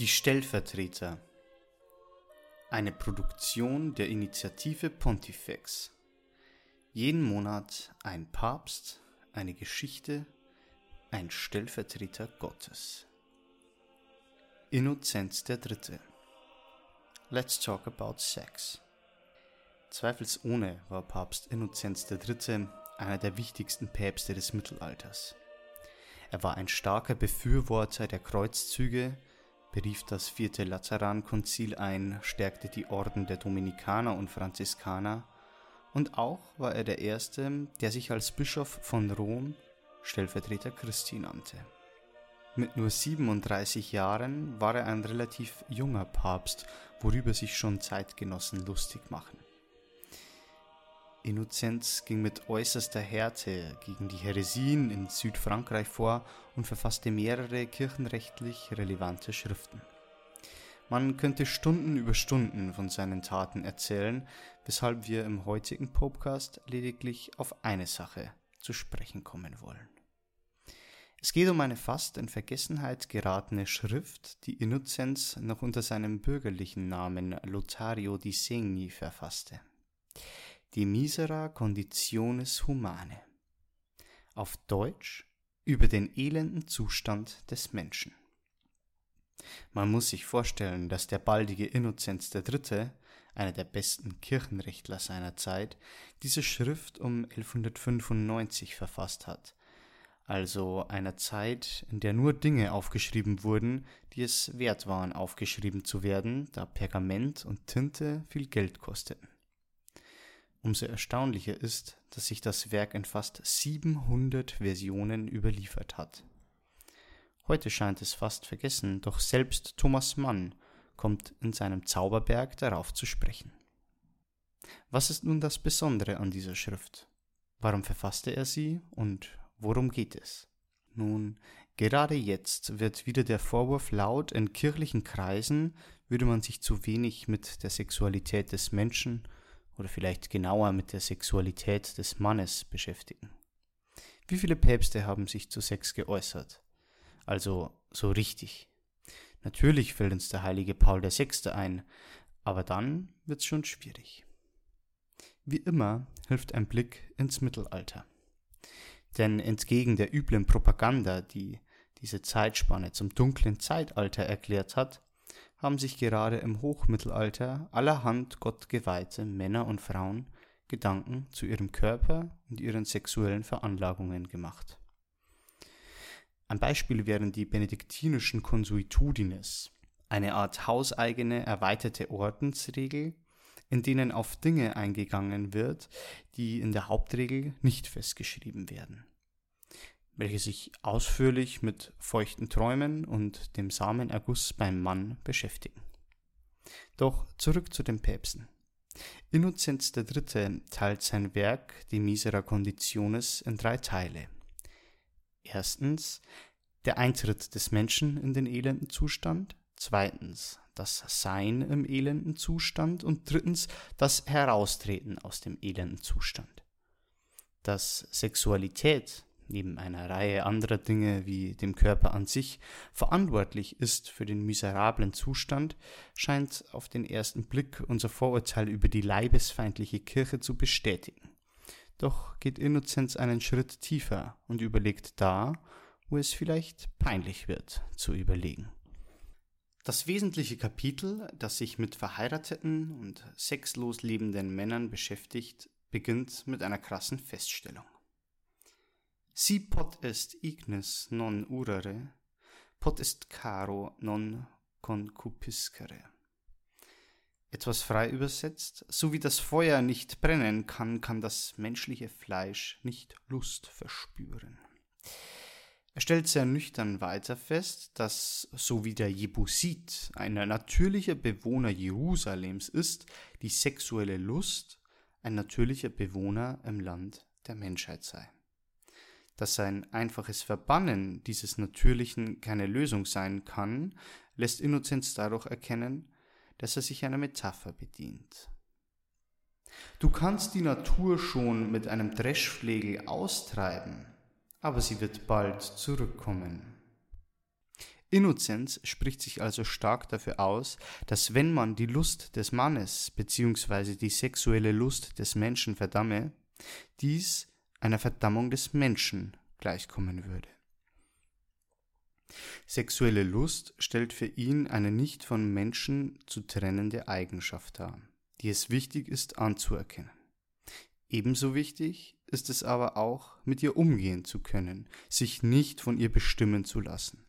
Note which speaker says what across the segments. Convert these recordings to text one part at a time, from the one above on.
Speaker 1: Die Stellvertreter. Eine Produktion der Initiative Pontifex. Jeden Monat ein Papst, eine Geschichte, ein Stellvertreter Gottes. Innozenz der Dritte. Let's talk about sex. Zweifelsohne war Papst Innozenz III. einer der wichtigsten Päpste des Mittelalters. Er war ein starker Befürworter der Kreuzzüge, berief das vierte Laterankonzil ein, stärkte die Orden der Dominikaner und Franziskaner und auch war er der Erste, der sich als Bischof von Rom Stellvertreter Christi nannte. Mit nur 37 Jahren war er ein relativ junger Papst, worüber sich schon Zeitgenossen lustig machen. Innozenz ging mit äußerster Härte gegen die Häresien in Südfrankreich vor und verfasste mehrere kirchenrechtlich relevante Schriften. Man könnte Stunden über Stunden von seinen Taten erzählen, weshalb wir im heutigen Popcast lediglich auf eine Sache zu sprechen kommen wollen. Es geht um eine fast in Vergessenheit geratene Schrift, die Innozenz noch unter seinem bürgerlichen Namen Lothario di Segni verfasste. Die Misera Conditiones Humane. Auf Deutsch über den elenden Zustand des Menschen. Man muss sich vorstellen, dass der baldige Innozenz III., einer der besten Kirchenrechtler seiner Zeit, diese Schrift um 1195 verfasst hat, also einer Zeit, in der nur Dinge aufgeschrieben wurden, die es wert waren, aufgeschrieben zu werden, da Pergament und Tinte viel Geld kosteten. Umso erstaunlicher ist, dass sich das Werk in fast 700 Versionen überliefert hat. Heute scheint es fast vergessen, doch selbst Thomas Mann kommt in seinem Zauberberg darauf zu sprechen. Was ist nun das Besondere an dieser Schrift? Warum verfasste er sie und worum geht es? Nun, gerade jetzt wird wieder der Vorwurf laut, in kirchlichen Kreisen würde man sich zu wenig mit der Sexualität des Menschen oder vielleicht genauer mit der Sexualität des Mannes beschäftigen. Wie viele Päpste haben sich zu Sex geäußert? Also so richtig. Natürlich fällt uns der heilige Paul VI. ein, aber dann wird's schon schwierig. Wie immer hilft ein Blick ins Mittelalter. Denn entgegen der üblen Propaganda, die diese Zeitspanne zum dunklen Zeitalter erklärt hat, haben sich gerade im Hochmittelalter allerhand gottgeweihte Männer und Frauen Gedanken zu ihrem Körper und ihren sexuellen Veranlagungen gemacht. Ein Beispiel wären die benediktinischen Consuetudines, eine Art hauseigene erweiterte Ordensregel, in denen auf Dinge eingegangen wird, die in der Hauptregel nicht festgeschrieben werden welche sich ausführlich mit feuchten Träumen und dem Samenerguss beim Mann beschäftigen. Doch zurück zu den Päpsten. Innozenz III. teilt sein Werk De Misera Conditiones in drei Teile. Erstens der Eintritt des Menschen in den elenden Zustand, zweitens das Sein im elenden Zustand und drittens das Heraustreten aus dem elenden Zustand. Dass Sexualität neben einer Reihe anderer Dinge wie dem Körper an sich verantwortlich ist für den miserablen Zustand, scheint auf den ersten Blick unser Vorurteil über die leibesfeindliche Kirche zu bestätigen. Doch geht Innozenz einen Schritt tiefer und überlegt da, wo es vielleicht peinlich wird, zu überlegen. Das wesentliche Kapitel, das sich mit verheirateten und sexlos lebenden Männern beschäftigt, beginnt mit einer krassen Feststellung. Si pot est ignis non urare, pot est caro non concupiscere. Etwas frei übersetzt, so wie das Feuer nicht brennen kann, kann das menschliche Fleisch nicht Lust verspüren. Er stellt sehr nüchtern weiter fest, dass so wie der Jebusit ein natürlicher Bewohner Jerusalems ist, die sexuelle Lust ein natürlicher Bewohner im Land der Menschheit sei dass ein einfaches Verbannen dieses Natürlichen keine Lösung sein kann, lässt Innozenz dadurch erkennen, dass er sich einer Metapher bedient. Du kannst die Natur schon mit einem Dreschflegel austreiben, aber sie wird bald zurückkommen. Innozenz spricht sich also stark dafür aus, dass wenn man die Lust des Mannes bzw. die sexuelle Lust des Menschen verdamme, dies einer Verdammung des Menschen gleichkommen würde. Sexuelle Lust stellt für ihn eine nicht von Menschen zu trennende Eigenschaft dar, die es wichtig ist anzuerkennen. Ebenso wichtig ist es aber auch, mit ihr umgehen zu können, sich nicht von ihr bestimmen zu lassen.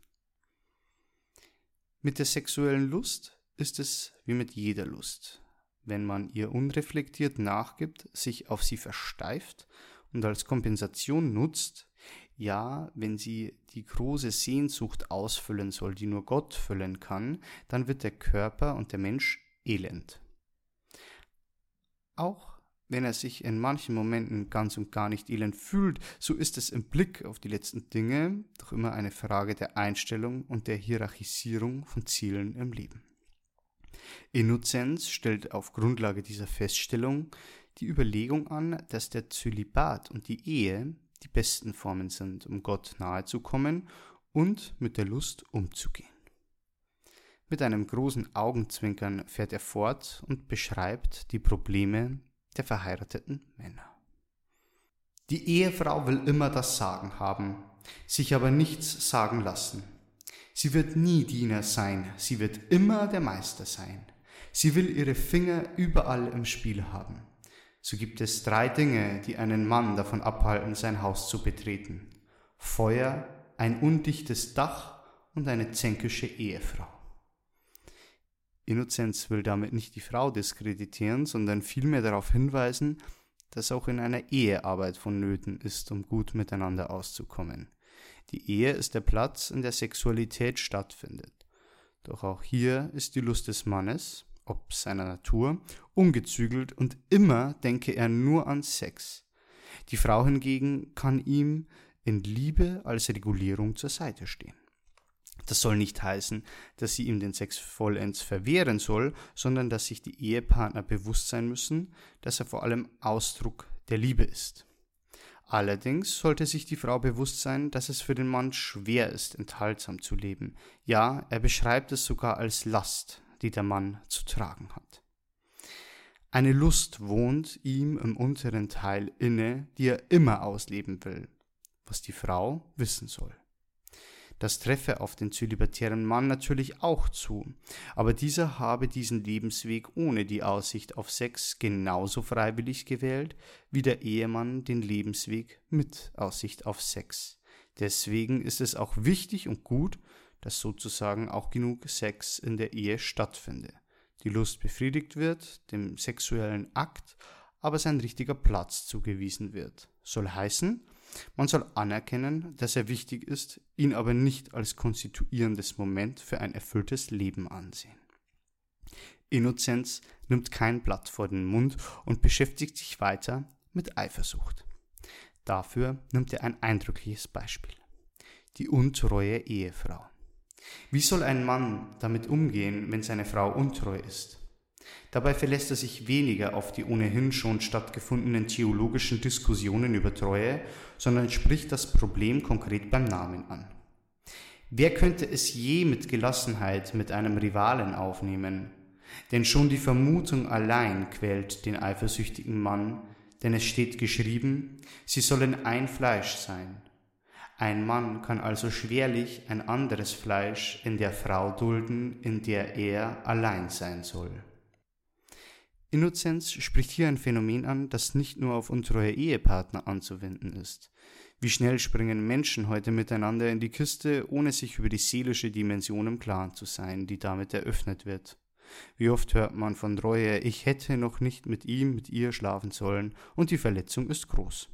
Speaker 1: Mit der sexuellen Lust ist es wie mit jeder Lust. Wenn man ihr unreflektiert nachgibt, sich auf sie versteift und als Kompensation nutzt, ja, wenn sie die große Sehnsucht ausfüllen soll, die nur Gott füllen kann, dann wird der Körper und der Mensch elend. Auch wenn er sich in manchen Momenten ganz und gar nicht elend fühlt, so ist es im Blick auf die letzten Dinge doch immer eine Frage der Einstellung und der Hierarchisierung von Zielen im Leben. Innozenz stellt auf Grundlage dieser Feststellung die Überlegung an, dass der Zölibat und die Ehe die besten Formen sind, um Gott nahe zu kommen und mit der Lust umzugehen. Mit einem großen Augenzwinkern fährt er fort und beschreibt die Probleme der verheirateten Männer. Die Ehefrau will immer das Sagen haben, sich aber nichts sagen lassen. Sie wird nie Diener sein, sie wird immer der Meister sein. Sie will ihre Finger überall im Spiel haben. So gibt es drei Dinge, die einen Mann davon abhalten, sein Haus zu betreten. Feuer, ein undichtes Dach und eine zänkische Ehefrau. Innozenz will damit nicht die Frau diskreditieren, sondern vielmehr darauf hinweisen, dass auch in einer Ehe Arbeit vonnöten ist, um gut miteinander auszukommen. Die Ehe ist der Platz, in der Sexualität stattfindet. Doch auch hier ist die Lust des Mannes, ob seiner Natur, ungezügelt und immer denke er nur an Sex. Die Frau hingegen kann ihm in Liebe als Regulierung zur Seite stehen. Das soll nicht heißen, dass sie ihm den Sex vollends verwehren soll, sondern dass sich die Ehepartner bewusst sein müssen, dass er vor allem Ausdruck der Liebe ist. Allerdings sollte sich die Frau bewusst sein, dass es für den Mann schwer ist, enthaltsam zu leben. Ja, er beschreibt es sogar als Last, die der Mann zu tragen hat. Eine Lust wohnt ihm im unteren Teil inne, die er immer ausleben will, was die Frau wissen soll. Das treffe auf den zölibatären Mann natürlich auch zu, aber dieser habe diesen Lebensweg ohne die Aussicht auf Sex genauso freiwillig gewählt wie der Ehemann den Lebensweg mit Aussicht auf Sex. Deswegen ist es auch wichtig und gut, dass sozusagen auch genug Sex in der Ehe stattfinde. Die Lust befriedigt wird, dem sexuellen Akt aber sein richtiger Platz zugewiesen wird. Soll heißen, man soll anerkennen, dass er wichtig ist, ihn aber nicht als konstituierendes Moment für ein erfülltes Leben ansehen. Innozenz nimmt kein Blatt vor den Mund und beschäftigt sich weiter mit Eifersucht. Dafür nimmt er ein eindrückliches Beispiel. Die untreue Ehefrau. Wie soll ein Mann damit umgehen, wenn seine Frau untreu ist? Dabei verlässt er sich weniger auf die ohnehin schon stattgefundenen theologischen Diskussionen über Treue, sondern spricht das Problem konkret beim Namen an. Wer könnte es je mit Gelassenheit mit einem Rivalen aufnehmen? Denn schon die Vermutung allein quält den eifersüchtigen Mann, denn es steht geschrieben, sie sollen ein Fleisch sein. Ein Mann kann also schwerlich ein anderes Fleisch in der Frau dulden, in der er allein sein soll. Innozenz spricht hier ein Phänomen an, das nicht nur auf untreue Ehepartner anzuwenden ist. Wie schnell springen Menschen heute miteinander in die Kiste, ohne sich über die seelische Dimension im Klaren zu sein, die damit eröffnet wird. Wie oft hört man von Reue, ich hätte noch nicht mit ihm, mit ihr schlafen sollen, und die Verletzung ist groß.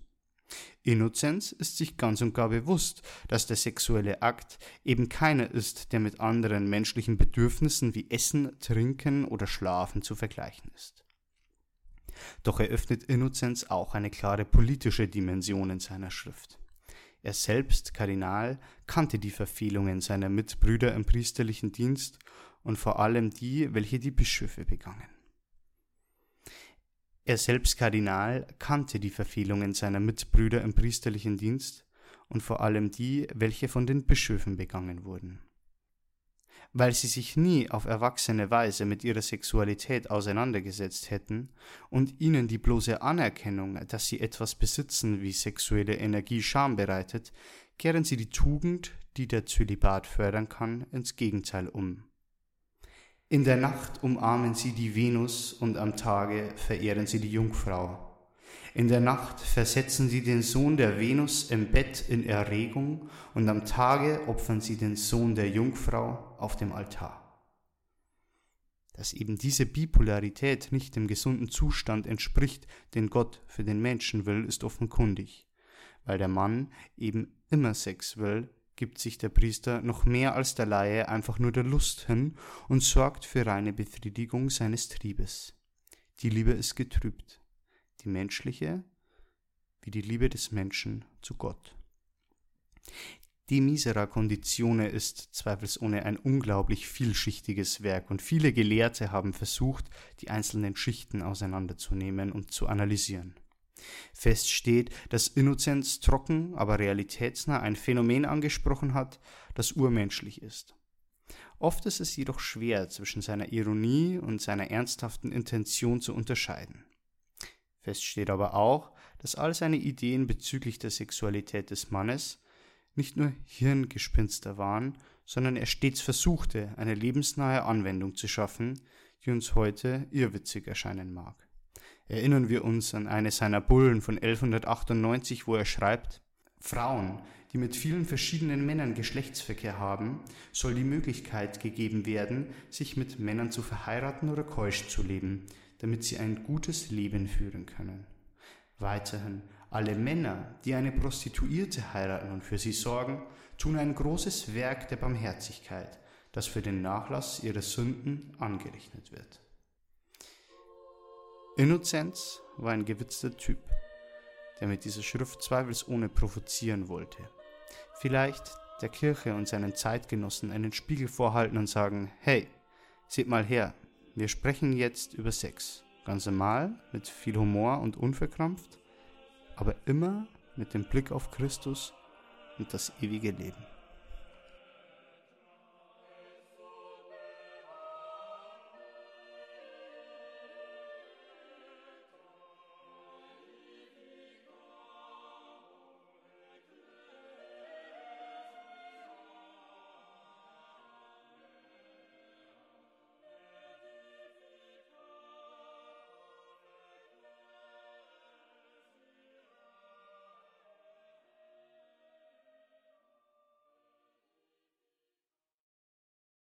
Speaker 1: Innozenz ist sich ganz und gar bewusst, dass der sexuelle Akt eben keiner ist, der mit anderen menschlichen Bedürfnissen wie Essen, Trinken oder Schlafen zu vergleichen ist. Doch eröffnet Innozenz auch eine klare politische Dimension in seiner Schrift. Er selbst, Kardinal, kannte die Verfehlungen seiner Mitbrüder im priesterlichen Dienst und vor allem die, welche die Bischöfe begangen. Er selbst, Kardinal, kannte die Verfehlungen seiner Mitbrüder im priesterlichen Dienst und vor allem die, welche von den Bischöfen begangen wurden. weil sie sich nie auf erwachsene Weise mit ihrer Sexualität auseinandergesetzt hätten und ihnen die bloße Anerkennung, dass sie etwas besitzen wie sexuelle Energie Scham bereitet, kehren sie die Tugend, die der Zölibat fördern kann, ins Gegenteil um. In der Nacht umarmen sie die Venus und am Tage verehren sie die Jungfrau. In der Nacht versetzen sie den Sohn der Venus im Bett in Erregung und am Tage opfern sie den Sohn der Jungfrau auf dem Altar. Dass eben diese Bipolarität nicht dem gesunden Zustand entspricht, den Gott für den Menschen will, ist offenkundig. Weil der Mann eben immer Sex will, gibt sich der Priester noch mehr als der Laie einfach nur der Lust hin und sorgt für reine Befriedigung seines Triebes. Die Liebe ist getrübt die menschliche wie die Liebe des Menschen zu Gott. Die Misera Conditione ist zweifelsohne ein unglaublich vielschichtiges Werk und viele Gelehrte haben versucht, die einzelnen Schichten auseinanderzunehmen und zu analysieren. Fest steht, dass Innozenz trocken, aber realitätsnah ein Phänomen angesprochen hat, das urmenschlich ist. Oft ist es jedoch schwer, zwischen seiner Ironie und seiner ernsthaften Intention zu unterscheiden. Fest steht aber auch, dass all seine Ideen bezüglich der Sexualität des Mannes nicht nur Hirngespinster waren, sondern er stets versuchte, eine lebensnahe Anwendung zu schaffen, die uns heute irrwitzig erscheinen mag. Erinnern wir uns an eine seiner Bullen von 1198, wo er schreibt, Frauen, die mit vielen verschiedenen Männern Geschlechtsverkehr haben, soll die Möglichkeit gegeben werden, sich mit Männern zu verheiraten oder keusch zu leben, damit sie ein gutes Leben führen können. Weiterhin, alle Männer, die eine Prostituierte heiraten und für sie sorgen, tun ein großes Werk der Barmherzigkeit, das für den Nachlass ihrer Sünden angerechnet wird. Innozenz war ein gewitzter Typ, der mit dieser Schrift zweifelsohne provozieren wollte. Vielleicht der Kirche und seinen Zeitgenossen einen Spiegel vorhalten und sagen, hey, seht mal her, wir sprechen jetzt über Sex. Ganz normal, mit viel Humor und unverkrampft, aber immer mit dem Blick auf Christus und das ewige Leben.